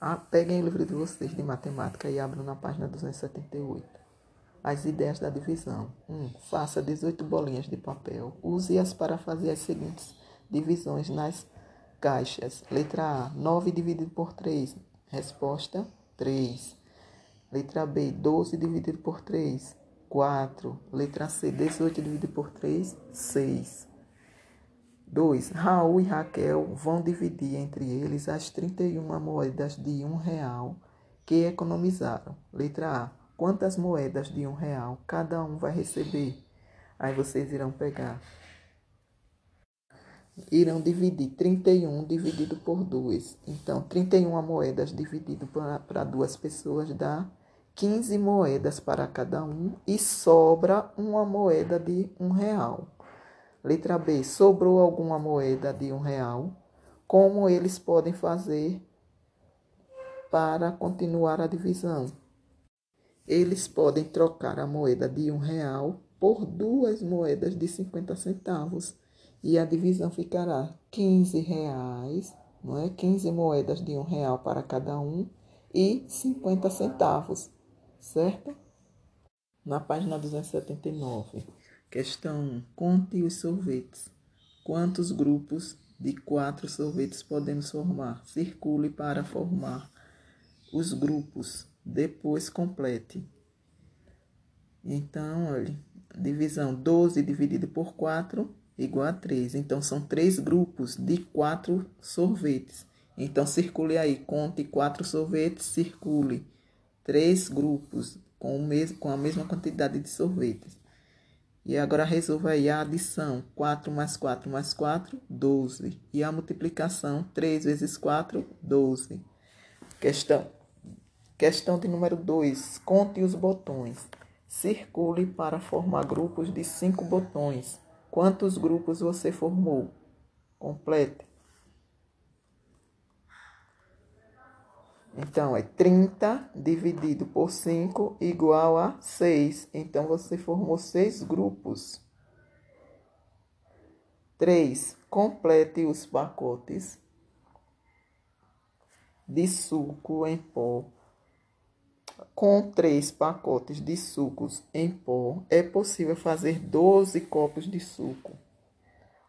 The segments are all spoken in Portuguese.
Ah, peguem o livro de vocês de matemática e abram na página 278. As ideias da divisão. 1. Um, faça 18 bolinhas de papel. Use-as para fazer as seguintes divisões nas caixas. Letra A, 9 dividido por 3. Resposta, 3. Letra B, 12 dividido por 3. 4. Letra C, 18 dividido por 3. 6. 2. Raul e Raquel vão dividir entre eles as 31 moedas de um real que economizaram. Letra A. Quantas moedas de um real cada um vai receber? Aí vocês irão pegar. Irão dividir 31 dividido por 2. Então, 31 moedas dividido para duas pessoas dá 15 moedas para cada um e sobra uma moeda de um real. Letra B. Sobrou alguma moeda de um real? Como eles podem fazer para continuar a divisão? Eles podem trocar a moeda de um real por duas moedas de 50 centavos e a divisão ficará 15 reais, não é? 15 moedas de um real para cada um e 50 centavos, certo? Na página 279. Questão: conte os sorvetes. Quantos grupos de quatro sorvetes podemos formar? Circule para formar os grupos. Depois complete. Então, olha, divisão 12 dividido por 4 igual a 3. Então, são três grupos de quatro sorvetes. Então, circule aí, conte quatro sorvetes, circule três grupos com, o mesmo, com a mesma quantidade de sorvetes. E agora resolva aí a adição. 4 mais 4 mais 4, 12. E a multiplicação, 3 vezes 4, 12. Questão. Questão de número 2. Conte os botões. Circule para formar grupos de 5 botões. Quantos grupos você formou? Complete. Então, é 30 dividido por 5 igual a 6. Então, você formou seis grupos. 3. Complete os pacotes de suco em pó. Com três pacotes de sucos em pó, é possível fazer 12 copos de suco.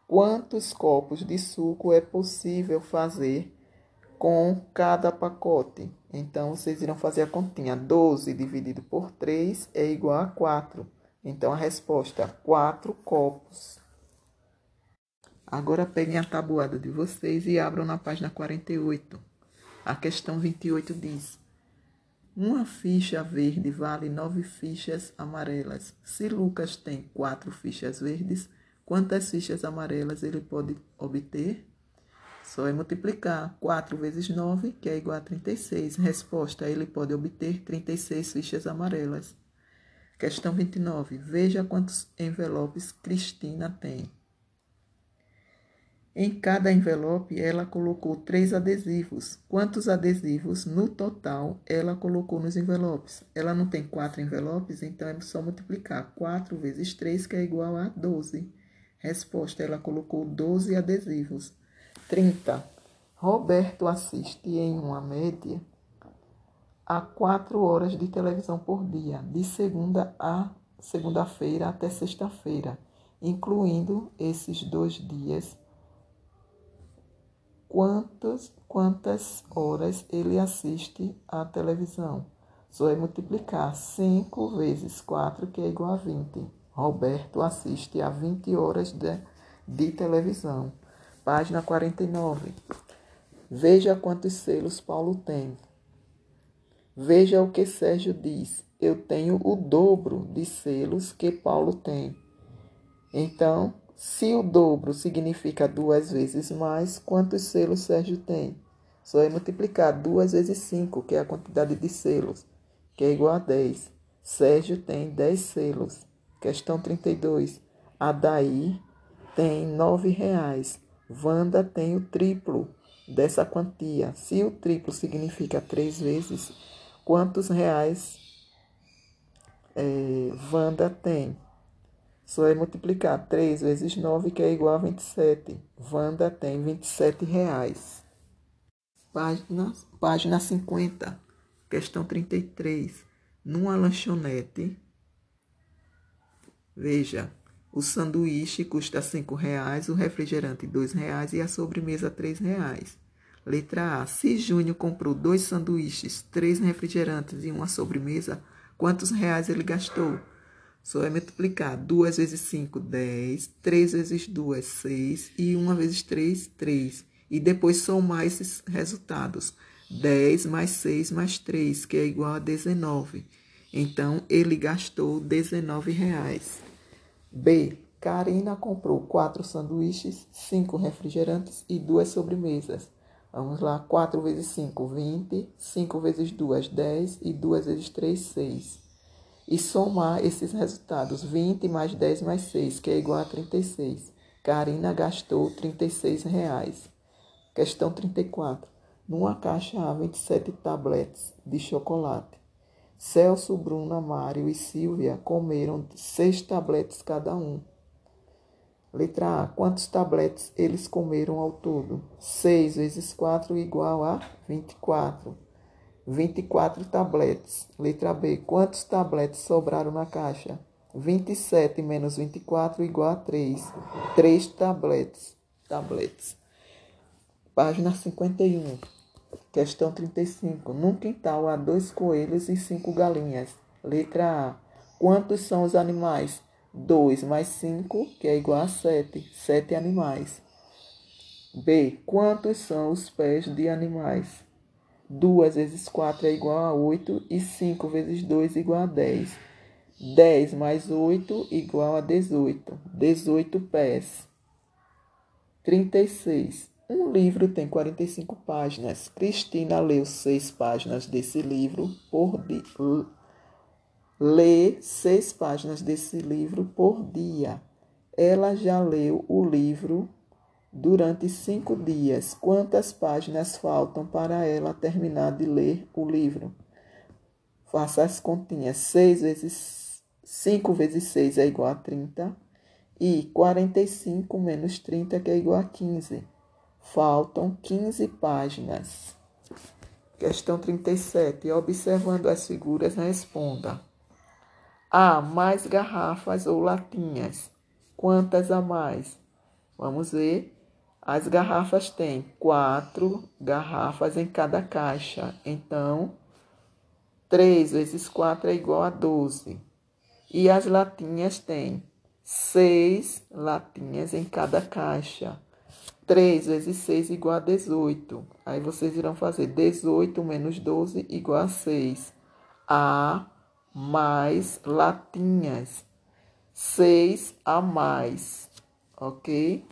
Quantos copos de suco é possível fazer com cada pacote. Então, vocês irão fazer a continha. 12 dividido por 3 é igual a 4. Então, a resposta, 4 copos. Agora, peguem a tabuada de vocês e abram na página 48. A questão 28 diz: Uma ficha verde vale 9 fichas amarelas. Se Lucas tem 4 fichas verdes, quantas fichas amarelas ele pode obter? Só é multiplicar 4 vezes 9, que é igual a 36. Resposta: ele pode obter 36 fichas amarelas. Questão 29. Veja quantos envelopes Cristina tem. Em cada envelope, ela colocou três adesivos. Quantos adesivos no total ela colocou nos envelopes? Ela não tem quatro envelopes, então é só multiplicar. 4 vezes 3, que é igual a 12. Resposta: ela colocou 12 adesivos. 30. Roberto assiste em uma média a quatro horas de televisão por dia, de segunda a segunda-feira até sexta-feira, incluindo esses dois dias. Quantas, quantas horas ele assiste à televisão? Só é multiplicar 5 vezes 4, que é igual a 20. Roberto assiste a 20 horas de, de televisão. Página 49. Veja quantos selos Paulo tem. Veja o que Sérgio diz. Eu tenho o dobro de selos que Paulo tem. Então, se o dobro significa duas vezes mais, quantos selos Sérgio tem? Só é multiplicar duas vezes cinco, que é a quantidade de selos, que é igual a 10. Sérgio tem 10 selos. Questão 32. Adair tem nove reais. Wanda tem o triplo dessa quantia. Se o triplo significa três vezes, quantos reais é, Wanda tem? Só é multiplicar 3 vezes 9, que é igual a 27. Wanda tem 27 reais. Página, página 50, questão 33. Numa lanchonete, veja, o sanduíche custa cinco reais, o refrigerante dois reais e a sobremesa três reais. Letra A. Se Júnior comprou dois sanduíches, três refrigerantes e uma sobremesa, quantos reais ele gastou? Só é multiplicar. 2 vezes 5, 10. 3 vezes 2, 6. E 1 vezes 3, 3. E depois somar esses resultados. 10 mais 6 mais 3, que é igual a 19. Então, ele gastou 19 reais. B. Karina comprou 4 sanduíches, 5 refrigerantes e 2 sobremesas. Vamos lá, 4 vezes 5, 20. 5 vezes 2, 10. E 2 vezes 3, 6. E somar esses resultados, 20 mais 10 mais 6, que é igual a 36. Karina gastou 36 reais. Questão 34. Numa caixa há 27 tabletes de chocolate. Celso, Bruna, Mário e Silvia comeram seis tabletes cada um. Letra A. Quantos tabletes eles comeram ao todo? 6 vezes 4 igual a 24. 24 tabletes. Letra B. Quantos tabletes sobraram na caixa? 27 menos 24 igual a 3. 3 tabletes. Tabletes. Página 51. Questão 35. Num quintal há dois coelhos e cinco galinhas. Letra A. Quantos são os animais? 2 mais 5, que é igual a 7. 7 animais. B. Quantos são os pés de animais? 2 vezes 4 é igual a 8 e 5 vezes 2 é igual a 10. 10 mais 8 igual a 18. 18 pés. 36. Um livro tem 45 páginas. Cristina leu seis páginas desse livro por dia. Lê seis páginas desse livro por dia. Ela já leu o livro durante cinco dias. Quantas páginas faltam para ela terminar de ler o livro? Faça as continhas. 6 vezes 5 vezes 6 é igual a 30. E 45 menos 30, que é igual a 15. Faltam 15 páginas. Questão 37. Observando as figuras, responda. A. Mais garrafas ou latinhas? Quantas a mais? Vamos ver. As garrafas têm quatro garrafas em cada caixa. Então, 3 vezes 4 é igual a 12. E as latinhas têm seis latinhas em cada caixa. 3 vezes 6 igual a 18. Aí vocês irão fazer 18 menos 12 igual a 6. A mais latinhas. 6 a mais, ok?